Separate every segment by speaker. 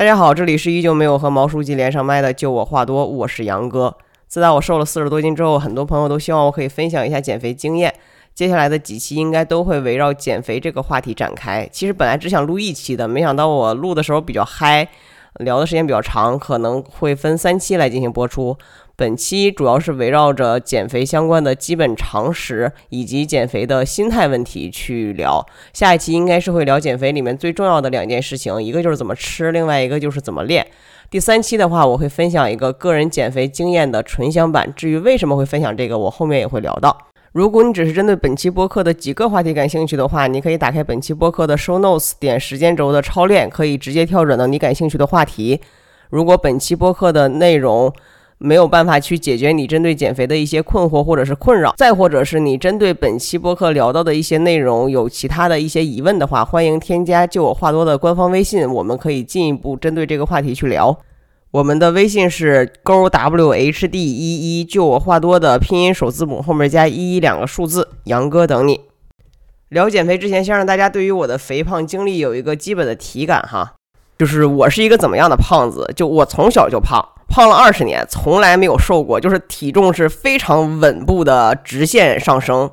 Speaker 1: 大家好，这里是依旧没有和毛书记连上麦的，就我话多，我是杨哥。自打我瘦了四十多斤之后，很多朋友都希望我可以分享一下减肥经验。接下来的几期应该都会围绕减肥这个话题展开。其实本来只想录一期的，没想到我录的时候比较嗨，聊的时间比较长，可能会分三期来进行播出。本期主要是围绕着减肥相关的基本常识以及减肥的心态问题去聊。下一期应该是会聊减肥里面最重要的两件事情，一个就是怎么吃，另外一个就是怎么练。第三期的话，我会分享一个个人减肥经验的纯享版。至于为什么会分享这个，我后面也会聊到。如果你只是针对本期播客的几个话题感兴趣的话，你可以打开本期播客的 show notes，点时间轴的超链，可以直接跳转到你感兴趣的话题。如果本期播客的内容，没有办法去解决你针对减肥的一些困惑或者是困扰，再或者是你针对本期播客聊到的一些内容有其他的一些疑问的话，欢迎添加就我话多的官方微信，我们可以进一步针对这个话题去聊。我们的微信是勾 w h d 一一，就我话多的拼音首字母后面加一一两个数字，杨哥等你。聊减肥之前，先让大家对于我的肥胖经历有一个基本的体感哈，就是我是一个怎么样的胖子，就我从小就胖。胖了二十年，从来没有瘦过，就是体重是非常稳步的直线上升。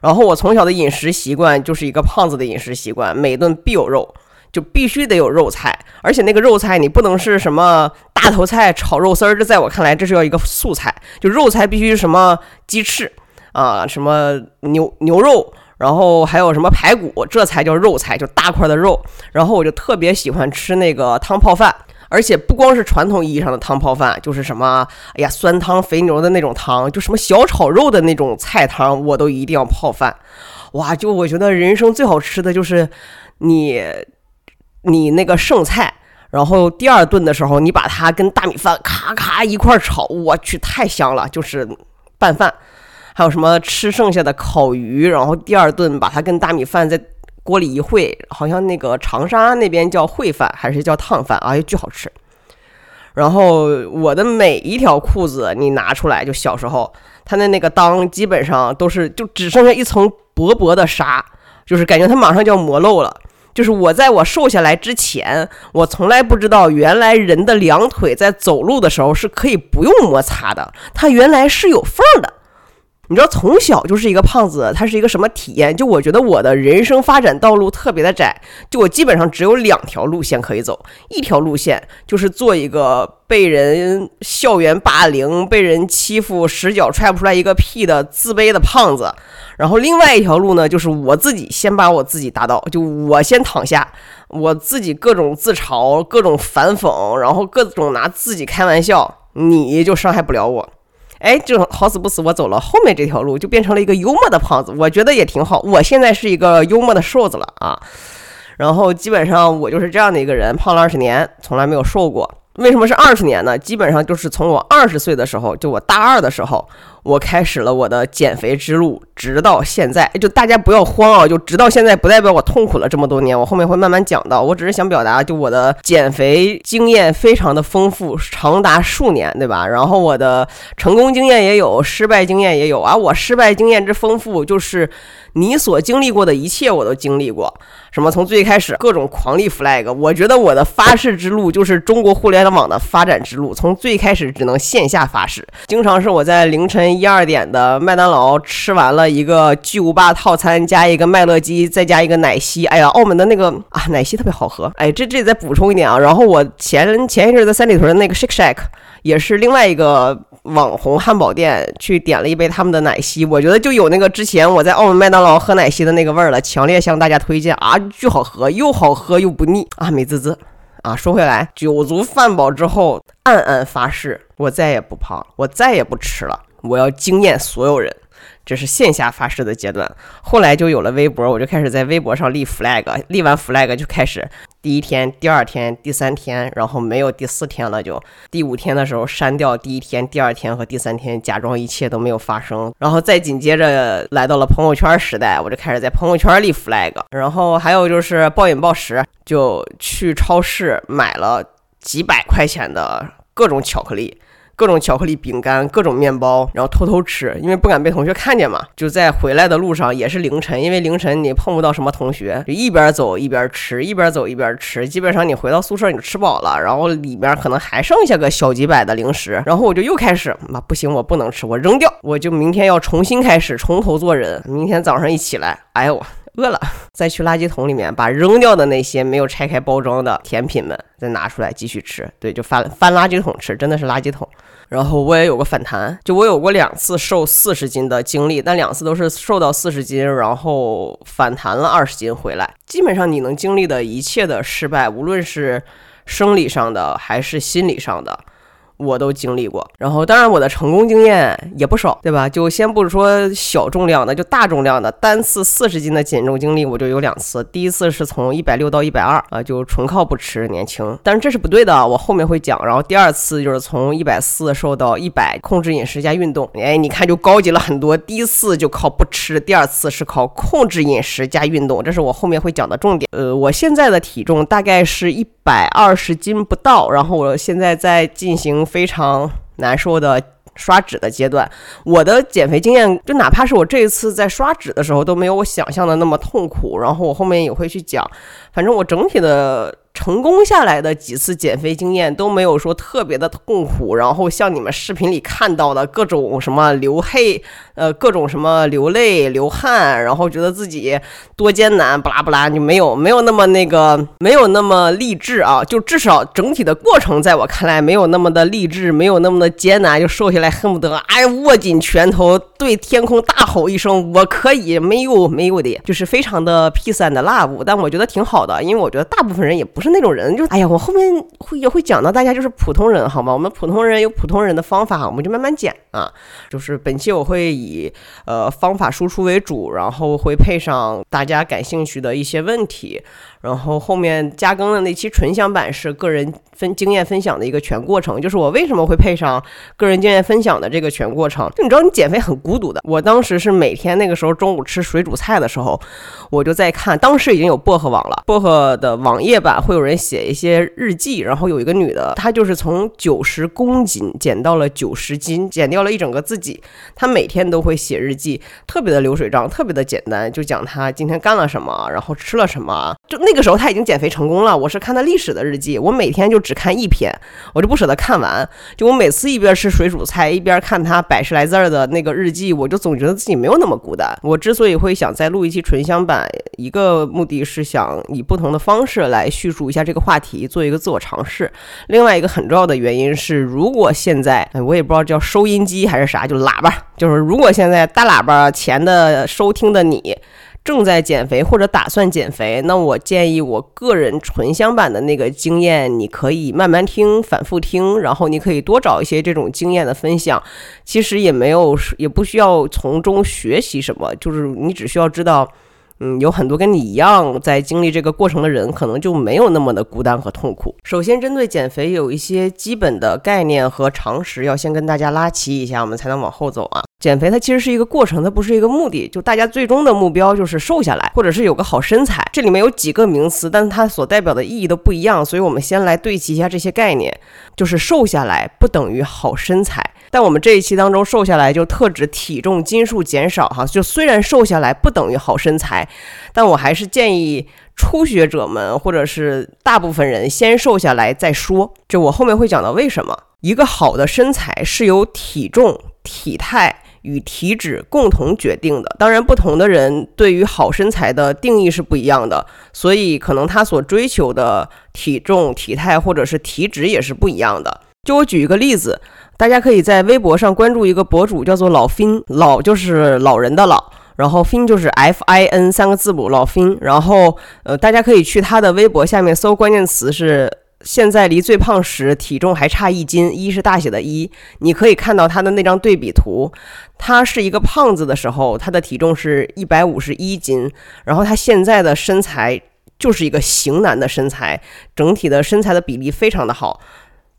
Speaker 1: 然后我从小的饮食习惯就是一个胖子的饮食习惯，每顿必有肉，就必须得有肉菜，而且那个肉菜你不能是什么大头菜炒肉丝儿，这在我看来这是要一个素菜，就肉菜必须什么鸡翅啊，什么牛牛肉，然后还有什么排骨，这才叫肉菜，就大块的肉。然后我就特别喜欢吃那个汤泡饭。而且不光是传统意义上的汤泡饭，就是什么，哎呀，酸汤肥牛的那种汤，就什么小炒肉的那种菜汤，我都一定要泡饭。哇，就我觉得人生最好吃的就是你，你那个剩菜，然后第二顿的时候，你把它跟大米饭咔咔一块炒，我去，太香了，就是拌饭。还有什么吃剩下的烤鱼，然后第二顿把它跟大米饭在。锅里一烩，好像那个长沙那边叫烩饭还是叫烫饭，哎，巨好吃。然后我的每一条裤子你拿出来，就小时候它的那个裆基本上都是就只剩下一层薄薄的纱，就是感觉它马上就要磨漏了。就是我在我瘦下来之前，我从来不知道原来人的两腿在走路的时候是可以不用摩擦的，它原来是有缝的。你知道从小就是一个胖子，他是一个什么体验？就我觉得我的人生发展道路特别的窄，就我基本上只有两条路线可以走。一条路线就是做一个被人校园霸凌、被人欺负、十脚踹不出来一个屁的自卑的胖子。然后另外一条路呢，就是我自己先把我自己打倒，就我先躺下，我自己各种自嘲、各种反讽，然后各种拿自己开玩笑，你就伤害不了我。哎，就好死不死，我走了后面这条路，就变成了一个幽默的胖子，我觉得也挺好。我现在是一个幽默的瘦子了啊，然后基本上我就是这样的一个人，胖了二十年，从来没有瘦过。为什么是二十年呢？基本上就是从我二十岁的时候，就我大二的时候。我开始了我的减肥之路，直到现在，就大家不要慌啊！就直到现在不代表我痛苦了这么多年，我后面会慢慢讲到。我只是想表达，就我的减肥经验非常的丰富，长达数年，对吧？然后我的成功经验也有，失败经验也有啊。我失败经验之丰富，就是你所经历过的一切我都经历过。什么从最开始各种狂立 flag，我觉得我的发誓之路就是中国互联网的发展之路。从最开始只能线下发誓，经常是我在凌晨一二点的麦当劳吃完了一个巨无霸套餐，加一个麦乐鸡，再加一个奶昔。哎呀，澳门的那个啊奶昔特别好喝。哎，这这再补充一点啊。然后我前前一阵在三里屯的那个 Shake Shack 也是另外一个网红汉堡店，去点了一杯他们的奶昔，我觉得就有那个之前我在澳门麦当劳喝奶昔的那个味儿了，强烈向大家推荐啊。巨好喝，又好喝又不腻啊！美滋滋啊！说回来，酒足饭饱之后，暗暗发誓，我再也不胖，我再也不吃了，我要惊艳所有人。这是线下发誓的阶段。后来就有了微博，我就开始在微博上立 flag，立完 flag 就开始第一天、第二天、第三天，然后没有第四天了，就第五天的时候删掉第一天、第二天和第三天，假装一切都没有发生，然后再紧接着来到了朋友圈时代，我就开始在朋友圈立 flag，然后还有就是暴饮暴食，就去超市买了几百块钱的各种巧克力。各种巧克力饼干，各种面包，然后偷偷吃，因为不敢被同学看见嘛。就在回来的路上，也是凌晨，因为凌晨你碰不到什么同学，就一边走一边吃，一边走一边吃。基本上你回到宿舍你就吃饱了，然后里面可能还剩下个小几百的零食，然后我就又开始，妈不行，我不能吃，我扔掉，我就明天要重新开始，从头做人。明天早上一起来，哎呦。饿了，再去垃圾桶里面把扔掉的那些没有拆开包装的甜品们再拿出来继续吃。对，就翻翻垃圾桶吃，真的是垃圾桶。然后我也有个反弹，就我有过两次瘦四十斤的经历，但两次都是瘦到四十斤，然后反弹了二十斤回来。基本上你能经历的一切的失败，无论是生理上的还是心理上的。我都经历过，然后当然我的成功经验也不少，对吧？就先不说小重量的，就大重量的，单次四十斤的减重经历我就有两次。第一次是从一百六到一百二啊，就纯靠不吃年轻，但是这是不对的，我后面会讲。然后第二次就是从一百四瘦到一百，控制饮食加运动，哎，你看就高级了很多。第一次就靠不吃，第二次是靠控制饮食加运动，这是我后面会讲的重点。呃，我现在的体重大概是一百二十斤不到，然后我现在在进行。非常难受的刷脂的阶段，我的减肥经验就哪怕是我这一次在刷脂的时候都没有我想象的那么痛苦。然后我后面也会去讲，反正我整体的。成功下来的几次减肥经验都没有说特别的痛苦，然后像你们视频里看到的各种什么流黑，呃，各种什么流泪流汗，然后觉得自己多艰难，不拉不拉就没有没有那么那个没有那么励志啊，就至少整体的过程在我看来没有那么的励志，没有那么的艰难，就瘦下来恨不得哎握紧拳头对天空大吼一声我可以，没有没有的，就是非常的 peace and love，但我觉得挺好的，因为我觉得大部分人也不是。那种人就哎呀，我后面会也会讲到大家就是普通人，好吗？我们普通人有普通人的方法，我们就慢慢讲啊。就是本期我会以呃方法输出为主，然后会配上大家感兴趣的一些问题。然后后面加更的那期纯享版是个人分经验分享的一个全过程，就是我为什么会配上个人经验分享的这个全过程？就你知道，你减肥很孤独的。我当时是每天那个时候中午吃水煮菜的时候，我就在看，当时已经有薄荷网了，薄荷的网页版会有人写一些日记，然后有一个女的，她就是从九十公斤减到了九十斤，减掉了一整个自己。她每天都会写日记，特别的流水账，特别的简单，就讲她今天干了什么，然后吃了什么，就那。这个时候他已经减肥成功了。我是看他历史的日记，我每天就只看一篇，我就不舍得看完。就我每次一边吃水煮菜，一边看他百十来字儿的那个日记，我就总觉得自己没有那么孤单。我之所以会想再录一期纯享版，一个目的是想以不同的方式来叙述一下这个话题，做一个自我尝试。另外一个很重要的原因是，如果现在我也不知道叫收音机还是啥，就喇叭，就是如果现在大喇叭前的收听的你。正在减肥或者打算减肥，那我建议我个人纯享版的那个经验，你可以慢慢听、反复听，然后你可以多找一些这种经验的分享。其实也没有，也不需要从中学习什么，就是你只需要知道。嗯，有很多跟你一样在经历这个过程的人，可能就没有那么的孤单和痛苦。首先，针对减肥有一些基本的概念和常识，要先跟大家拉齐一下，我们才能往后走啊。减肥它其实是一个过程，它不是一个目的。就大家最终的目标就是瘦下来，或者是有个好身材。这里面有几个名词，但它所代表的意义都不一样，所以我们先来对齐一下这些概念。就是瘦下来不等于好身材。但我们这一期当中瘦下来就特指体重斤数减少哈，就虽然瘦下来不等于好身材，但我还是建议初学者们或者是大部分人先瘦下来再说。就我后面会讲到为什么一个好的身材是由体重、体态与体脂共同决定的。当然，不同的人对于好身材的定义是不一样的，所以可能他所追求的体重、体态或者是体脂也是不一样的。就我举一个例子。大家可以在微博上关注一个博主，叫做老 fin，老就是老人的老，然后 fin 就是 F I N 三个字母，老 fin。然后呃，大家可以去他的微博下面搜关键词是现在离最胖时体重还差一斤，一是大写的一，你可以看到他的那张对比图，他是一个胖子的时候，他的体重是一百五十一斤，然后他现在的身材。就是一个型男的身材，整体的身材的比例非常的好。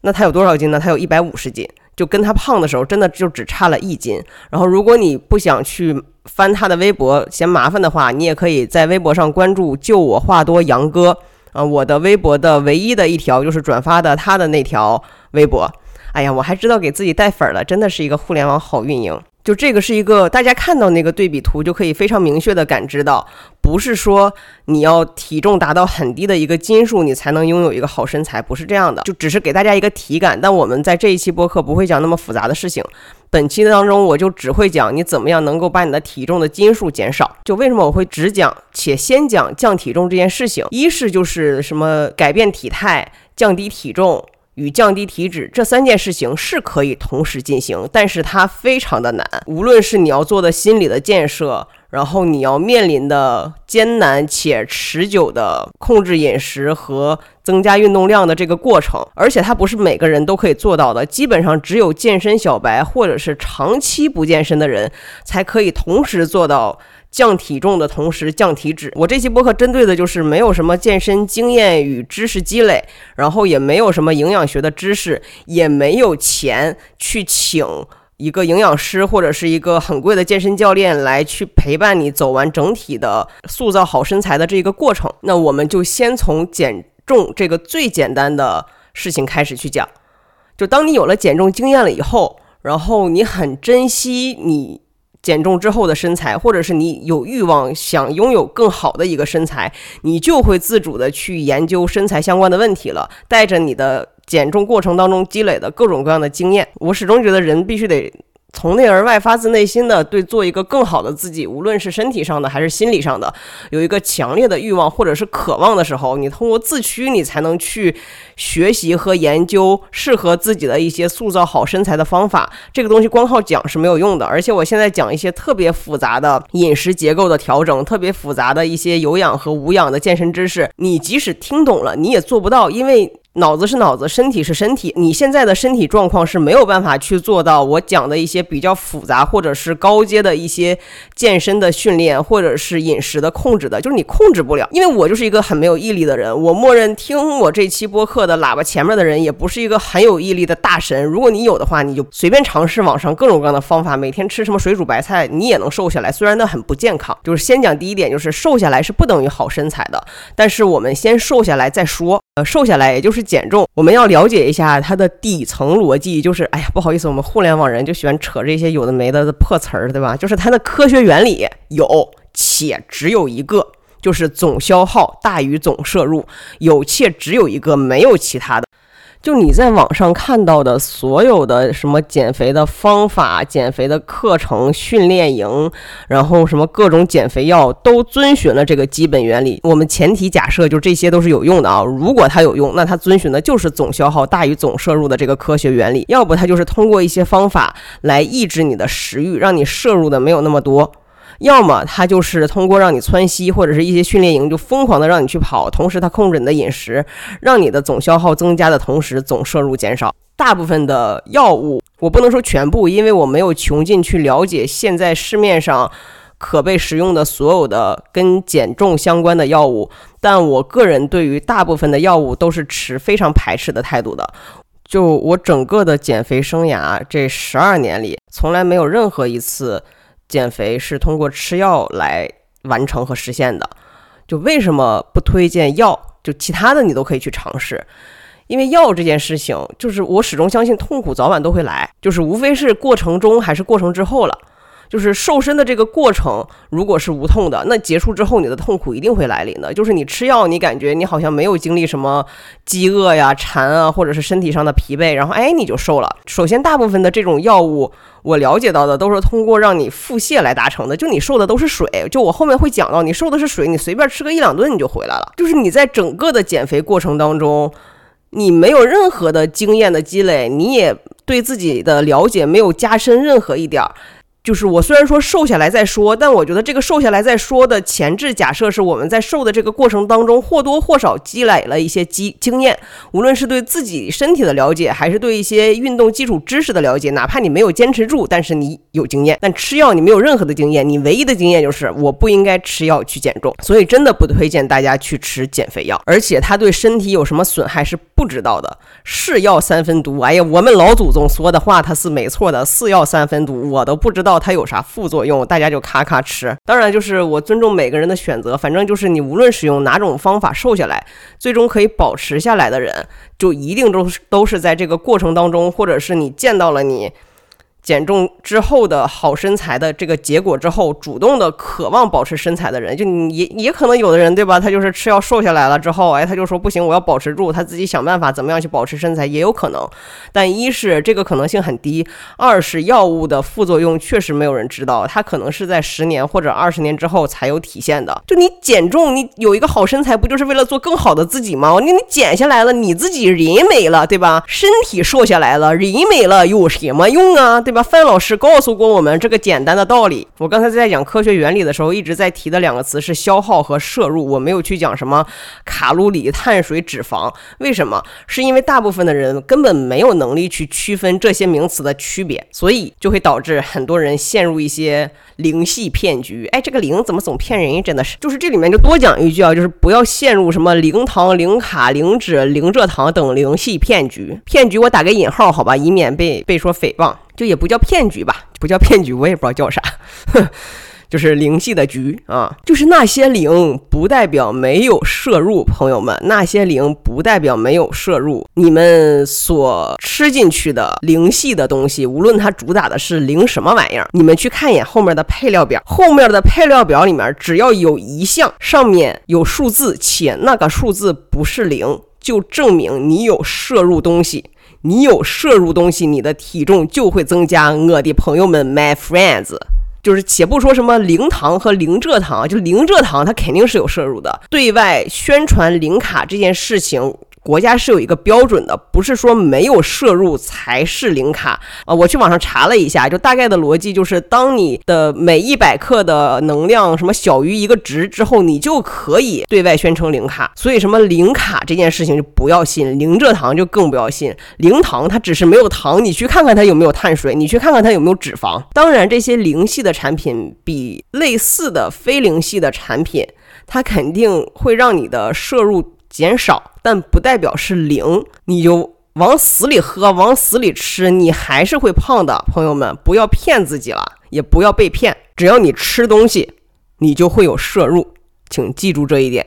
Speaker 1: 那他有多少斤呢？他有一百五十斤，就跟他胖的时候真的就只差了一斤。然后如果你不想去翻他的微博嫌麻烦的话，你也可以在微博上关注“就我话多杨哥”啊，我的微博的唯一的一条就是转发的他的那条微博。哎呀，我还知道给自己带粉了，真的是一个互联网好运营。就这个是一个，大家看到那个对比图就可以非常明确的感知到，不是说你要体重达到很低的一个斤数，你才能拥有一个好身材，不是这样的，就只是给大家一个体感。但我们在这一期播客不会讲那么复杂的事情，本期的当中我就只会讲你怎么样能够把你的体重的斤数减少。就为什么我会只讲且先讲降体重这件事情，一是就是什么改变体态、降低体重。与降低体脂这三件事情是可以同时进行，但是它非常的难。无论是你要做的心理的建设，然后你要面临的艰难且持久的控制饮食和增加运动量的这个过程，而且它不是每个人都可以做到的，基本上只有健身小白或者是长期不健身的人才可以同时做到。降体重的同时降体脂，我这期播客针对的就是没有什么健身经验与知识积累，然后也没有什么营养学的知识，也没有钱去请一个营养师或者是一个很贵的健身教练来去陪伴你走完整体的塑造好身材的这个过程。那我们就先从减重这个最简单的事情开始去讲。就当你有了减重经验了以后，然后你很珍惜你。减重之后的身材，或者是你有欲望想拥有更好的一个身材，你就会自主的去研究身材相关的问题了。带着你的减重过程当中积累的各种各样的经验，我始终觉得人必须得。从内而外，发自内心的对做一个更好的自己，无论是身体上的还是心理上的，有一个强烈的欲望或者是渴望的时候，你通过自驱，你才能去学习和研究适合自己的一些塑造好身材的方法。这个东西光靠讲是没有用的。而且我现在讲一些特别复杂的饮食结构的调整，特别复杂的一些有氧和无氧的健身知识，你即使听懂了，你也做不到，因为。脑子是脑子，身体是身体。你现在的身体状况是没有办法去做到我讲的一些比较复杂或者是高阶的一些健身的训练，或者是饮食的控制的，就是你控制不了。因为我就是一个很没有毅力的人，我默认听我这期播客的喇叭前面的人也不是一个很有毅力的大神。如果你有的话，你就随便尝试网上各种各样的方法，每天吃什么水煮白菜，你也能瘦下来。虽然那很不健康。就是先讲第一点，就是瘦下来是不等于好身材的。但是我们先瘦下来再说。呃，瘦下来也就是减重，我们要了解一下它的底层逻辑，就是，哎呀，不好意思，我们互联网人就喜欢扯这些有的没的的破词儿，对吧？就是它的科学原理有且只有一个，就是总消耗大于总摄入，有且只有一个，没有其他的。就你在网上看到的所有的什么减肥的方法、减肥的课程、训练营，然后什么各种减肥药，都遵循了这个基本原理。我们前提假设就这些都是有用的啊。如果它有用，那它遵循的就是总消耗大于总摄入的这个科学原理；要不它就是通过一些方法来抑制你的食欲，让你摄入的没有那么多。要么他就是通过让你窜稀或者是一些训练营，就疯狂的让你去跑，同时他控制你的饮食，让你的总消耗增加的同时总摄入减少。大部分的药物，我不能说全部，因为我没有穷尽去了解现在市面上可被使用的所有的跟减重相关的药物，但我个人对于大部分的药物都是持非常排斥的态度的。就我整个的减肥生涯这十二年里，从来没有任何一次。减肥是通过吃药来完成和实现的，就为什么不推荐药？就其他的你都可以去尝试，因为药这件事情，就是我始终相信痛苦早晚都会来，就是无非是过程中还是过程之后了。就是瘦身的这个过程，如果是无痛的，那结束之后你的痛苦一定会来临的。就是你吃药，你感觉你好像没有经历什么饥饿呀、馋啊，或者是身体上的疲惫，然后哎你就瘦了。首先，大部分的这种药物，我了解到的都是通过让你腹泻来达成的。就你瘦的都是水，就我后面会讲到，你瘦的是水，你随便吃个一两顿你就回来了。就是你在整个的减肥过程当中，你没有任何的经验的积累，你也对自己的了解没有加深任何一点儿。就是我虽然说瘦下来再说，但我觉得这个瘦下来再说的前置假设是我们在瘦的这个过程当中或多或少积累了一些经经验，无论是对自己身体的了解，还是对一些运动基础知识的了解，哪怕你没有坚持住，但是你有经验。但吃药你没有任何的经验，你唯一的经验就是我不应该吃药去减重，所以真的不推荐大家去吃减肥药，而且它对身体有什么损害是不知道的。是药三分毒，哎呀，我们老祖宗说的话它是没错的，是药三分毒，我都不知道。它有啥副作用？大家就咔咔吃。当然，就是我尊重每个人的选择。反正就是你无论使用哪种方法瘦下来，最终可以保持下来的人，就一定都是都是在这个过程当中，或者是你见到了你。减重之后的好身材的这个结果之后，主动的渴望保持身材的人，就你也也可能有的人，对吧？他就是吃药瘦下来了之后，哎，他就说不行，我要保持住，他自己想办法怎么样去保持身材，也有可能。但一是这个可能性很低，二是药物的副作用确实没有人知道，它可能是在十年或者二十年之后才有体现的。就你减重，你有一个好身材，不就是为了做更好的自己吗？你你减下来了，你自己人没了，对吧？身体瘦下来了，人没了，有什么用啊？对吧？范老师告诉过我们这个简单的道理。我刚才在讲科学原理的时候，一直在提的两个词是消耗和摄入，我没有去讲什么卡路里、碳水、脂肪。为什么？是因为大部分的人根本没有能力去区分这些名词的区别，所以就会导致很多人陷入一些零系骗局。哎，这个零怎么总骗人？真的是，就是这里面就多讲一句啊，就是不要陷入什么零糖、零卡、零脂、零蔗糖等零系骗局。骗局我打个引号，好吧，以免被被说诽谤。就也不叫骗局吧，不叫骗局，我也不知道叫啥，就是零系的局啊。就是那些零不代表没有摄入，朋友们，那些零不代表没有摄入。你们所吃进去的零系的东西，无论它主打的是零什么玩意儿，你们去看一眼后面的配料表，后面的配料表里面只要有一项上面有数字，且那个数字不是零，就证明你有摄入东西。你有摄入东西，你的体重就会增加。我的朋友们，my friends，就是且不说什么零糖和零蔗糖，就零蔗糖它肯定是有摄入的。对外宣传零卡这件事情。国家是有一个标准的，不是说没有摄入才是零卡啊。我去网上查了一下，就大概的逻辑就是，当你的每一百克的能量什么小于一个值之后，你就可以对外宣称零卡。所以什么零卡这件事情就不要信，零蔗糖就更不要信。零糖它只是没有糖，你去看看它有没有碳水，你去看看它有没有脂肪。当然，这些零系的产品比类似的非零系的产品，它肯定会让你的摄入。减少，但不代表是零，你就往死里喝，往死里吃，你还是会胖的。朋友们，不要骗自己了，也不要被骗。只要你吃东西，你就会有摄入，请记住这一点。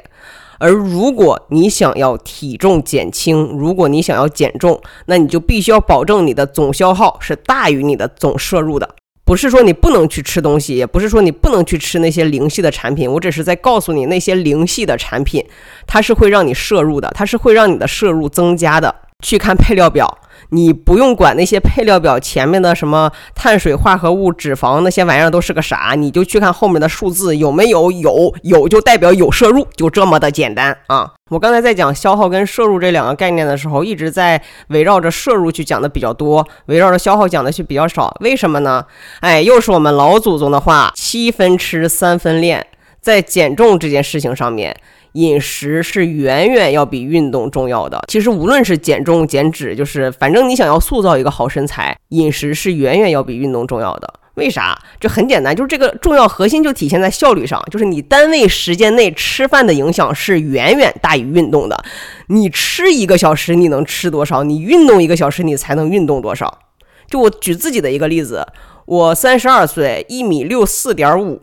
Speaker 1: 而如果你想要体重减轻，如果你想要减重，那你就必须要保证你的总消耗是大于你的总摄入的。不是说你不能去吃东西，也不是说你不能去吃那些零系的产品，我只是在告诉你，那些零系的产品，它是会让你摄入的，它是会让你的摄入增加的。去看配料表。你不用管那些配料表前面的什么碳水化合物、脂肪那些玩意儿都是个啥，你就去看后面的数字有没有，有有就代表有摄入，就这么的简单啊！我刚才在讲消耗跟摄入这两个概念的时候，一直在围绕着摄入去讲的比较多，围绕着消耗讲的去比较少。为什么呢？哎，又是我们老祖宗的话：七分吃，三分练。在减重这件事情上面。饮食是远远要比运动重要的。其实无论是减重减脂，就是反正你想要塑造一个好身材，饮食是远远要比运动重要的。为啥？这很简单，就是这个重要核心就体现在效率上，就是你单位时间内吃饭的影响是远远大于运动的。你吃一个小时，你能吃多少？你运动一个小时，你才能运动多少？就我举自己的一个例子，我三十二岁，一米六四点五，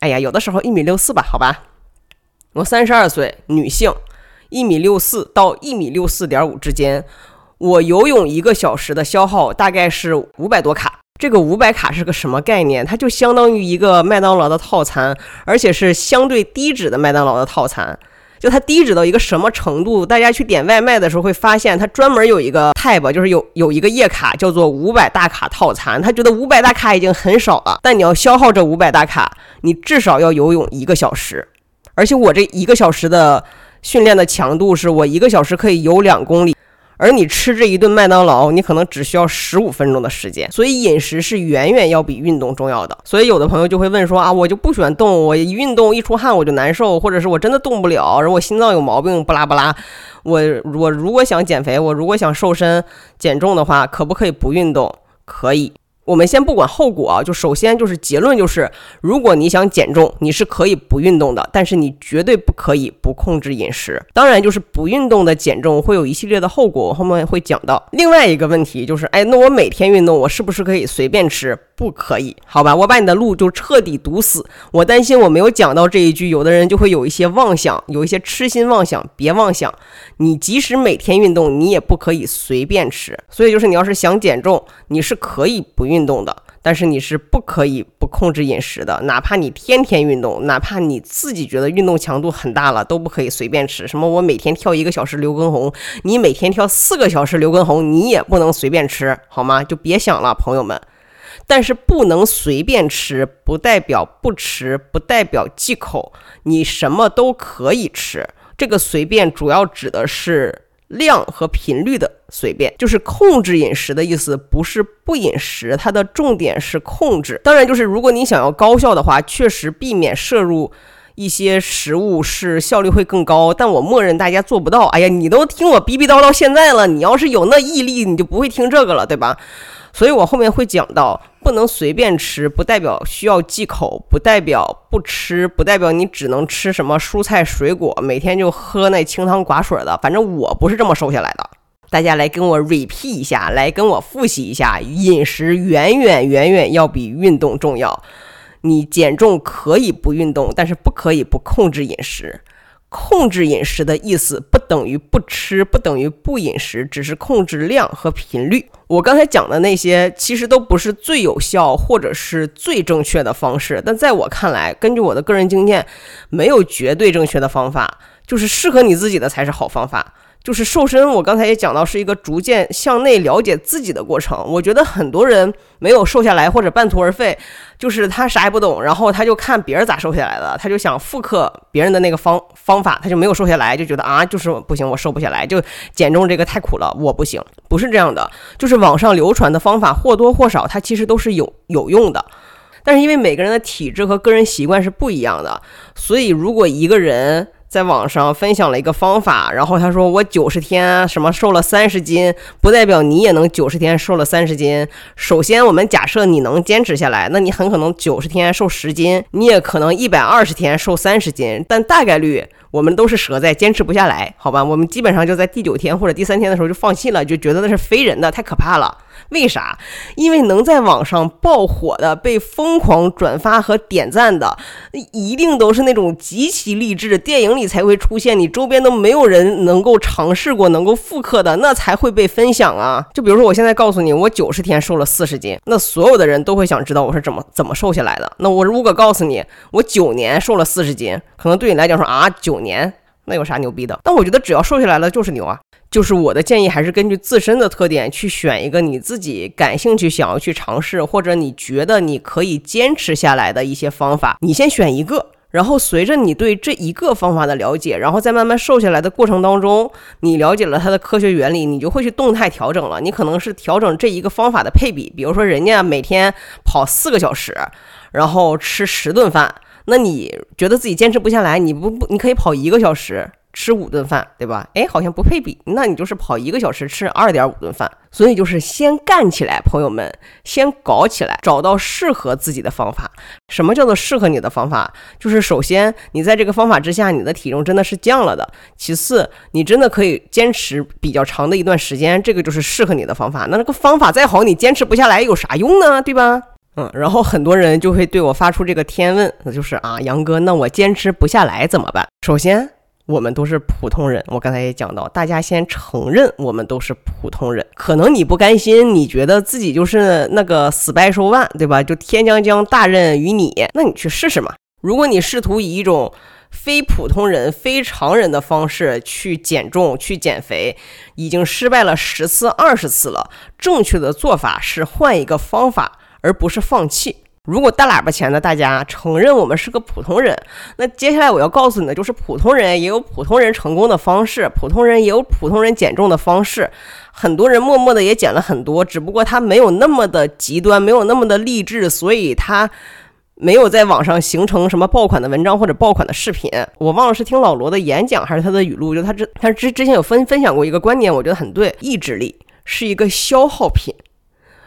Speaker 1: 哎呀，有的时候一米六四吧，好吧。我三十二岁，女性，一米六四到一米六四点五之间。我游泳一个小时的消耗大概是五百多卡。这个五百卡是个什么概念？它就相当于一个麦当劳的套餐，而且是相对低脂的麦当劳的套餐。就它低脂到一个什么程度？大家去点外卖的时候会发现，它专门有一个 tab，就是有有一个页卡叫做五百大卡套餐。他觉得五百大卡已经很少了，但你要消耗这五百大卡，你至少要游泳一个小时。而且我这一个小时的训练的强度是我一个小时可以游两公里，而你吃这一顿麦当劳，你可能只需要十五分钟的时间。所以饮食是远远要比运动重要的。所以有的朋友就会问说啊，我就不喜欢动，我一运动一出汗我就难受，或者是我真的动不了，然后我心脏有毛病，不拉不拉。我我如果想减肥，我如果想瘦身减重的话，可不可以不运动？可以。我们先不管后果啊，就首先就是结论就是，如果你想减重，你是可以不运动的，但是你绝对不可以不控制饮食。当然，就是不运动的减重会有一系列的后果，我后面会讲到。另外一个问题就是，哎，那我每天运动，我是不是可以随便吃？不可以，好吧，我把你的路就彻底堵死。我担心我没有讲到这一句，有的人就会有一些妄想，有一些痴心妄想。别妄想，你即使每天运动，你也不可以随便吃。所以就是你要是想减重，你是可以不运动的，但是你是不可以不控制饮食的。哪怕你天天运动，哪怕你自己觉得运动强度很大了，都不可以随便吃。什么我每天跳一个小时刘畊宏，你每天跳四个小时刘畊宏，你也不能随便吃，好吗？就别想了，朋友们。但是不能随便吃，不代表不吃，不代表忌口。你什么都可以吃，这个随便主要指的是量和频率的随便，就是控制饮食的意思，不是不饮食，它的重点是控制。当然，就是如果你想要高效的话，确实避免摄入一些食物是效率会更高。但我默认大家做不到。哎呀，你都听我逼逼叨叨现在了，你要是有那毅力，你就不会听这个了，对吧？所以我后面会讲到。不能随便吃，不代表需要忌口，不代表不吃，不代表你只能吃什么蔬菜水果，每天就喝那清汤寡水的。反正我不是这么瘦下来的。大家来跟我 repeat 一下，来跟我复习一下，饮食远远远远要比运动重要。你减重可以不运动，但是不可以不控制饮食。控制饮食的意思不等于不吃，不等于不饮食，只是控制量和频率。我刚才讲的那些其实都不是最有效或者是最正确的方式，但在我看来，根据我的个人经验，没有绝对正确的方法，就是适合你自己的才是好方法。就是瘦身，我刚才也讲到，是一个逐渐向内了解自己的过程。我觉得很多人没有瘦下来或者半途而废，就是他啥也不懂，然后他就看别人咋瘦下来的，他就想复刻别人的那个方方法，他就没有瘦下来，就觉得啊，就是不行，我瘦不下来，就减重这个太苦了，我不行。不是这样的，就是网上流传的方法或多或少，它其实都是有有用的，但是因为每个人的体质和个人习惯是不一样的，所以如果一个人。在网上分享了一个方法，然后他说我九十天什么瘦了三十斤，不代表你也能九十天瘦了三十斤。首先，我们假设你能坚持下来，那你很可能九十天瘦十斤，你也可能一百二十天瘦三十斤，但大概率。我们都是折在坚持不下来，好吧？我们基本上就在第九天或者第三天的时候就放弃了，就觉得那是非人的，太可怕了。为啥？因为能在网上爆火的、被疯狂转发和点赞的，一定都是那种极其励志，电影里才会出现，你周边都没有人能够尝试过、能够复刻的，那才会被分享啊。就比如说，我现在告诉你，我九十天瘦了四十斤，那所有的人都会想知道我是怎么怎么瘦下来的。那我如果告诉你，我九年瘦了四十斤，可能对你来讲说啊，九。年那有啥牛逼的？但我觉得只要瘦下来了就是牛啊！就是我的建议还是根据自身的特点去选一个你自己感兴趣、想要去尝试，或者你觉得你可以坚持下来的一些方法。你先选一个，然后随着你对这一个方法的了解，然后在慢慢瘦下来的过程当中，你了解了它的科学原理，你就会去动态调整了。你可能是调整这一个方法的配比，比如说人家每天跑四个小时，然后吃十顿饭。那你觉得自己坚持不下来，你不不，你可以跑一个小时吃五顿饭，对吧？哎，好像不配比，那你就是跑一个小时吃二点五顿饭。所以就是先干起来，朋友们，先搞起来，找到适合自己的方法。什么叫做适合你的方法？就是首先你在这个方法之下，你的体重真的是降了的。其次，你真的可以坚持比较长的一段时间，这个就是适合你的方法。那这个方法再好，你坚持不下来有啥用呢？对吧？嗯，然后很多人就会对我发出这个天问，那就是啊，杨哥，那我坚持不下来怎么办？首先，我们都是普通人，我刚才也讲到，大家先承认我们都是普通人。可能你不甘心，你觉得自己就是那个 special one，对吧？就天将降大任于你，那你去试试嘛。如果你试图以一种非普通人、非常人的方式去减重、去减肥，已经失败了十次、二十次了，正确的做法是换一个方法。而不是放弃。如果大喇叭前的大家承认我们是个普通人，那接下来我要告诉你的就是，普通人也有普通人成功的方式，普通人也有普通人减重的方式。很多人默默的也减了很多，只不过他没有那么的极端，没有那么的励志，所以他没有在网上形成什么爆款的文章或者爆款的视频。我忘了是听老罗的演讲还是他的语录，就他之他之之前有分分享过一个观点，我觉得很对，意志力是一个消耗品。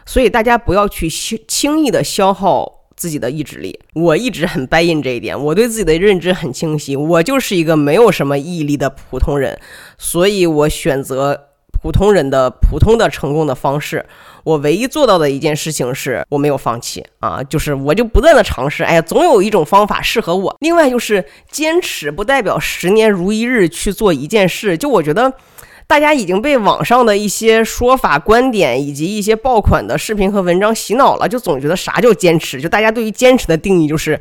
Speaker 1: 所以大家不要去轻轻易的消耗自己的意志力。我一直很 buy in 这一点，我对自己的认知很清晰，我就是一个没有什么毅力的普通人，所以我选择普通人的普通的成功的方式。我唯一做到的一件事情是我没有放弃啊，就是我就不断的尝试，哎呀，总有一种方法适合我。另外就是坚持，不代表十年如一日去做一件事。就我觉得。大家已经被网上的一些说法、观点以及一些爆款的视频和文章洗脑了，就总觉得啥叫坚持？就大家对于坚持的定义就是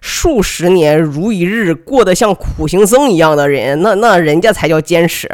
Speaker 1: 数十年如一日过得像苦行僧一样的人，那那人家才叫坚持。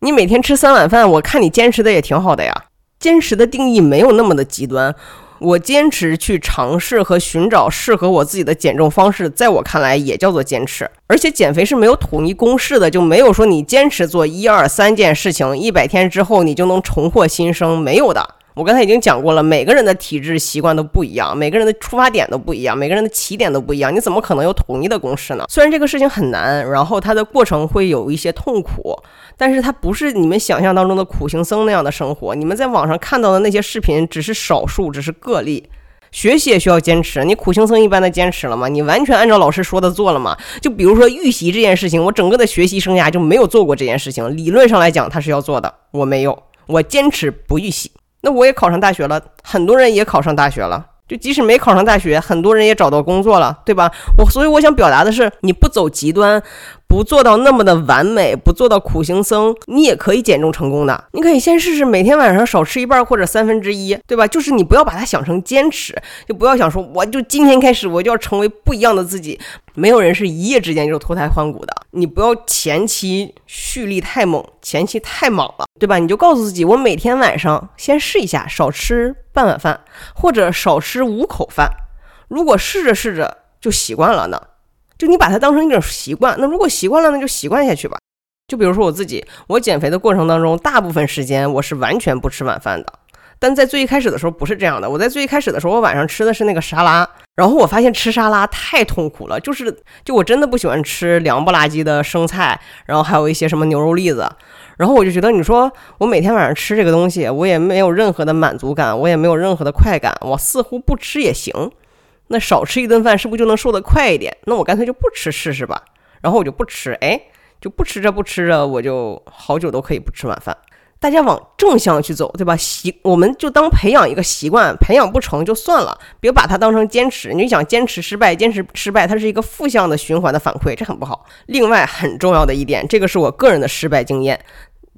Speaker 1: 你每天吃三碗饭，我看你坚持的也挺好的呀。坚持的定义没有那么的极端。我坚持去尝试和寻找适合我自己的减重方式，在我看来也叫做坚持。而且减肥是没有统一公式的，就没有说你坚持做一二三件事情，一百天之后你就能重获新生，没有的。我刚才已经讲过了，每个人的体质习惯都不一样，每个人的出发点都不一样，每个人的起点都不一样，你怎么可能有统一的公式呢？虽然这个事情很难，然后它的过程会有一些痛苦，但是它不是你们想象当中的苦行僧那样的生活。你们在网上看到的那些视频只是少数，只是个例。学习也需要坚持，你苦行僧一般的坚持了吗？你完全按照老师说的做了吗？就比如说预习这件事情，我整个的学习生涯就没有做过这件事情。理论上来讲，它是要做的，我没有，我坚持不预习。那我也考上大学了，很多人也考上大学了。就即使没考上大学，很多人也找到工作了，对吧？我所以我想表达的是，你不走极端。不做到那么的完美，不做到苦行僧，你也可以减重成功的。你可以先试试每天晚上少吃一半或者三分之一，对吧？就是你不要把它想成坚持，就不要想说我就今天开始我就要成为不一样的自己。没有人是一夜之间就脱胎换骨的。你不要前期蓄力太猛，前期太莽了，对吧？你就告诉自己，我每天晚上先试一下，少吃半碗饭或者少吃五口饭。如果试着试着就习惯了呢？就你把它当成一种习惯，那如果习惯了，那就习惯下去吧。就比如说我自己，我减肥的过程当中，大部分时间我是完全不吃晚饭的。但在最一开始的时候不是这样的，我在最一开始的时候，我晚上吃的是那个沙拉，然后我发现吃沙拉太痛苦了，就是就我真的不喜欢吃凉不拉几的生菜，然后还有一些什么牛肉粒子，然后我就觉得，你说我每天晚上吃这个东西，我也没有任何的满足感，我也没有任何的快感，我似乎不吃也行。那少吃一顿饭是不是就能瘦得快一点？那我干脆就不吃试试吧。然后我就不吃，哎，就不吃着不吃着，我就好久都可以不吃晚饭。大家往正向去走，对吧？习，我们就当培养一个习惯，培养不成就算了，别把它当成坚持。你想坚持失败，坚持失败，它是一个负向的循环的反馈，这很不好。另外很重要的一点，这个是我个人的失败经验，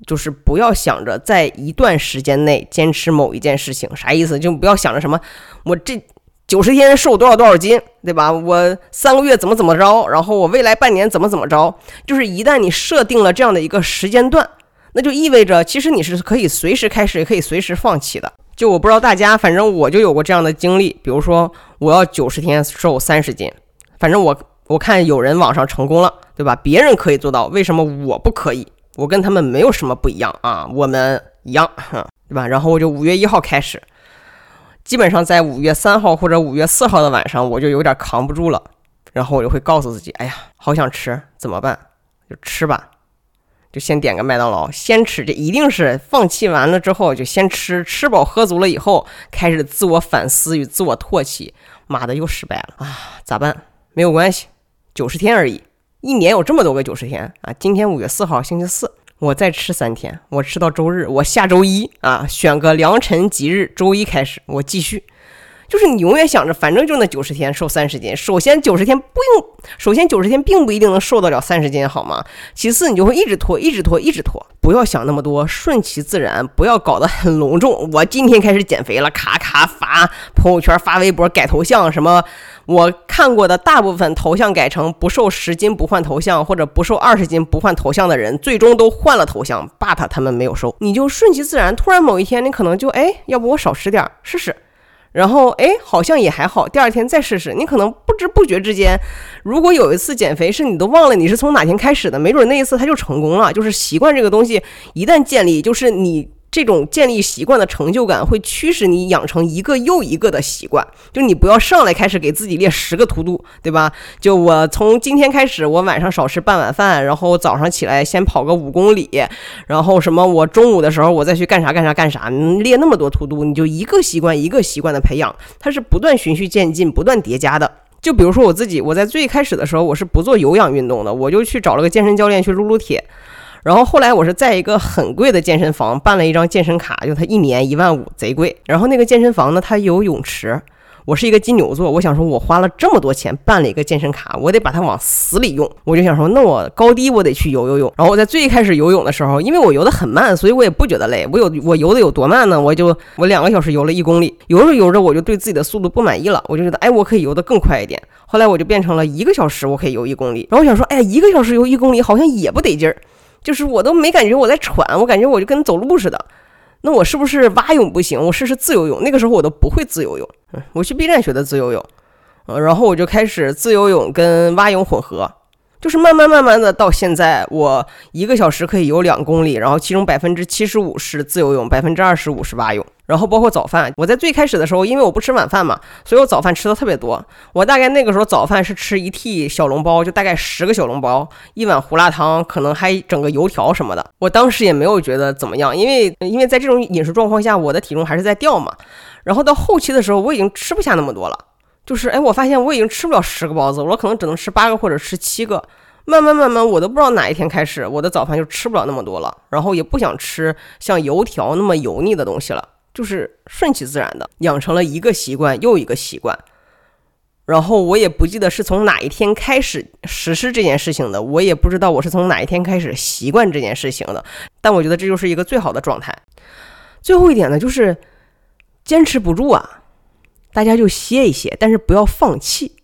Speaker 1: 就是不要想着在一段时间内坚持某一件事情，啥意思？就不要想着什么，我这。九十天瘦多少多少斤，对吧？我三个月怎么怎么着，然后我未来半年怎么怎么着，就是一旦你设定了这样的一个时间段，那就意味着其实你是可以随时开始，也可以随时放弃的。就我不知道大家，反正我就有过这样的经历。比如说我要九十天瘦三十斤，反正我我看有人网上成功了，对吧？别人可以做到，为什么我不可以？我跟他们没有什么不一样啊，我们一样，对吧？然后我就五月一号开始。基本上在五月三号或者五月四号的晚上，我就有点扛不住了，然后我就会告诉自己：“哎呀，好想吃，怎么办？就吃吧，就先点个麦当劳，先吃。这一定是放弃完了之后就先吃，吃饱喝足了以后开始自我反思与自我唾弃。妈的，又失败了啊！咋办？没有关系，九十天而已，一年有这么多个九十天啊！今天五月四号，星期四。”我再吃三天，我吃到周日，我下周一啊，选个良辰吉日，周一开始，我继续。就是你永远想着，反正就那九十天瘦三十斤。首先九十天不用，首先九十天并不一定能瘦得了三十斤，好吗？其次你就会一直拖，一直拖，一直拖。不要想那么多，顺其自然，不要搞得很隆重。我今天开始减肥了，咔咔发朋友圈、发微博、改头像什么。我看过的大部分头像改成不瘦十斤不换头像，或者不瘦二十斤不换头像的人，最终都换了头像，but 他们没有瘦。你就顺其自然，突然某一天你可能就哎，要不我少吃点试试。然后哎，好像也还好，第二天再试试。你可能不知不觉之间，如果有一次减肥是你都忘了你是从哪天开始的，没准那一次它就成功了。就是习惯这个东西一旦建立，就是你。这种建立习惯的成就感会驱使你养成一个又一个的习惯，就你不要上来开始给自己列十个图度，对吧？就我从今天开始，我晚上少吃半碗饭，然后早上起来先跑个五公里，然后什么我中午的时候我再去干啥干啥干啥，列那么多图度，你就一个习惯一个习惯的培养，它是不断循序渐进、不断叠加的。就比如说我自己，我在最开始的时候我是不做有氧运动的，我就去找了个健身教练去撸撸铁。然后后来我是在一个很贵的健身房办了一张健身卡，就它一年一万五，贼贵。然后那个健身房呢，它有泳池。我是一个金牛座，我想说，我花了这么多钱办了一个健身卡，我得把它往死里用。我就想说，那我高低我得去游游泳。然后我在最开始游泳的时候，因为我游得很慢，所以我也不觉得累。我有我游的有多慢呢？我就我两个小时游了一公里，游着游着我就对自己的速度不满意了，我就觉得，哎，我可以游得更快一点。后来我就变成了一个小时我可以游一公里。然后我想说，哎，一个小时游一公里好像也不得劲儿。就是我都没感觉我在喘，我感觉我就跟走路似的。那我是不是蛙泳不行？我试试自由泳。那个时候我都不会自由泳，嗯我去 B 站学的自由泳，嗯，然后我就开始自由泳跟蛙泳混合。就是慢慢慢慢的到现在，我一个小时可以游两公里，然后其中百分之七十五是自由泳，百分之二十五是蛙泳。然后包括早饭，我在最开始的时候，因为我不吃晚饭嘛，所以我早饭吃的特别多。我大概那个时候早饭是吃一屉小笼包，就大概十个小笼包，一碗胡辣汤，可能还整个油条什么的。我当时也没有觉得怎么样，因为因为在这种饮食状况下，我的体重还是在掉嘛。然后到后期的时候，我已经吃不下那么多了。就是，哎，我发现我已经吃不了十个包子，我可能只能吃八个或者吃七个。慢慢慢慢，我都不知道哪一天开始，我的早饭就吃不了那么多了，然后也不想吃像油条那么油腻的东西了，就是顺其自然的养成了一个习惯又一个习惯。然后我也不记得是从哪一天开始实施这件事情的，我也不知道我是从哪一天开始习惯这件事情的，但我觉得这就是一个最好的状态。最后一点呢，就是坚持不住啊。大家就歇一歇，但是不要放弃。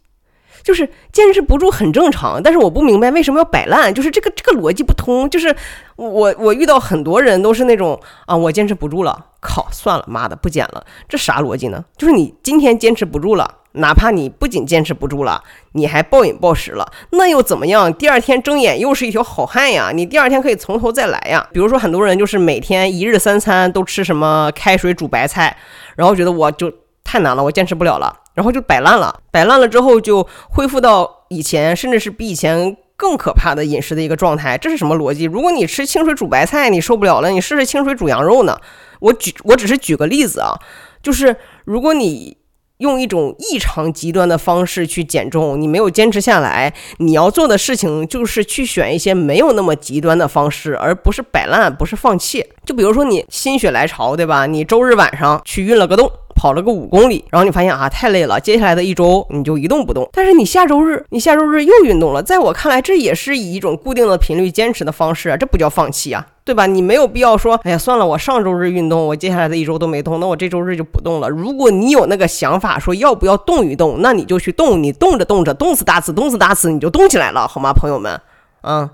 Speaker 1: 就是坚持不住很正常，但是我不明白为什么要摆烂，就是这个这个逻辑不通。就是我我遇到很多人都是那种啊，我坚持不住了，靠，算了，妈的，不减了，这啥逻辑呢？就是你今天坚持不住了，哪怕你不仅坚持不住了，你还暴饮暴食了，那又怎么样？第二天睁眼又是一条好汉呀，你第二天可以从头再来呀。比如说很多人就是每天一日三餐都吃什么开水煮白菜，然后觉得我就。太难了，我坚持不了了，然后就摆烂了。摆烂了之后就恢复到以前，甚至是比以前更可怕的饮食的一个状态。这是什么逻辑？如果你吃清水煮白菜你受不了了，你试试清水煮羊肉呢？我举，我只是举个例子啊，就是如果你用一种异常极端的方式去减重，你没有坚持下来，你要做的事情就是去选一些没有那么极端的方式，而不是摆烂，不是放弃。就比如说你心血来潮，对吧？你周日晚上去运了个动。跑了个五公里，然后你发现啊太累了，接下来的一周你就一动不动。但是你下周日，你下周日又运动了，在我看来，这也是以一种固定的频率坚持的方式啊，这不叫放弃啊，对吧？你没有必要说，哎呀算了，我上周日运动，我接下来的一周都没动，那我这周日就不动了。如果你有那个想法，说要不要动一动，那你就去动，你动着动着，动次打次，动次打次，你就动起来了，好吗，朋友们？嗯。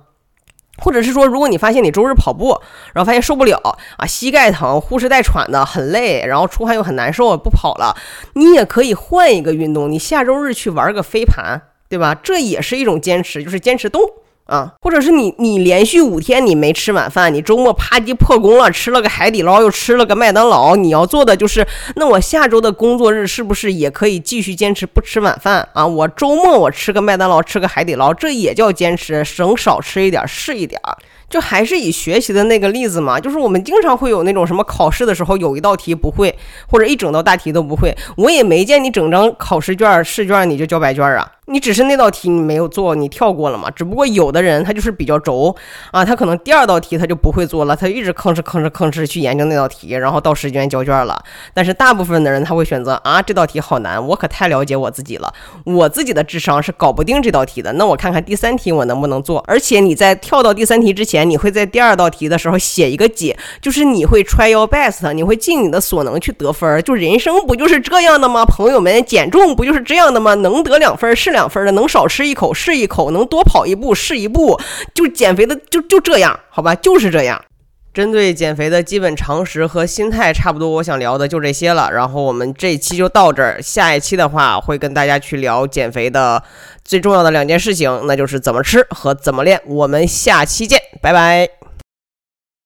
Speaker 1: 或者是说，如果你发现你周日跑步，然后发现受不了啊，膝盖疼、呼哧带喘的，很累，然后出汗又很难受，不跑了，你也可以换一个运动，你下周日去玩个飞盘，对吧？这也是一种坚持，就是坚持动。啊，或者是你你连续五天你没吃晚饭，你周末啪叽破功了，吃了个海底捞，又吃了个麦当劳，你要做的就是，那我下周的工作日是不是也可以继续坚持不吃晚饭啊？我周末我吃个麦当劳，吃个海底捞，这也叫坚持，省少吃一点是一点儿。就还是以学习的那个例子嘛，就是我们经常会有那种什么考试的时候有一道题不会，或者一整道大题都不会，我也没见你整张考试卷试卷你就交白卷啊。你只是那道题你没有做，你跳过了嘛？只不过有的人他就是比较轴啊，他可能第二道题他就不会做了，他一直吭哧吭哧吭哧去研究那道题，然后到时间交卷了。但是大部分的人他会选择啊，这道题好难，我可太了解我自己了，我自己的智商是搞不定这道题的。那我看看第三题我能不能做？而且你在跳到第三题之前，你会在第二道题的时候写一个解，就是你会 try your best，你会尽你的所能去得分。就人生不就是这样的吗？朋友们，减重不就是这样的吗？能得两分是。两分的能少吃一口是一口，能多跑一步是一步，就减肥的就就这样，好吧，就是这样。针对减肥的基本常识和心态，差不多我想聊的就这些了。然后我们这一期就到这儿，下一期的话会跟大家去聊减肥的最重要的两件事情，那就是怎么吃和怎么练。我们下期见，拜拜。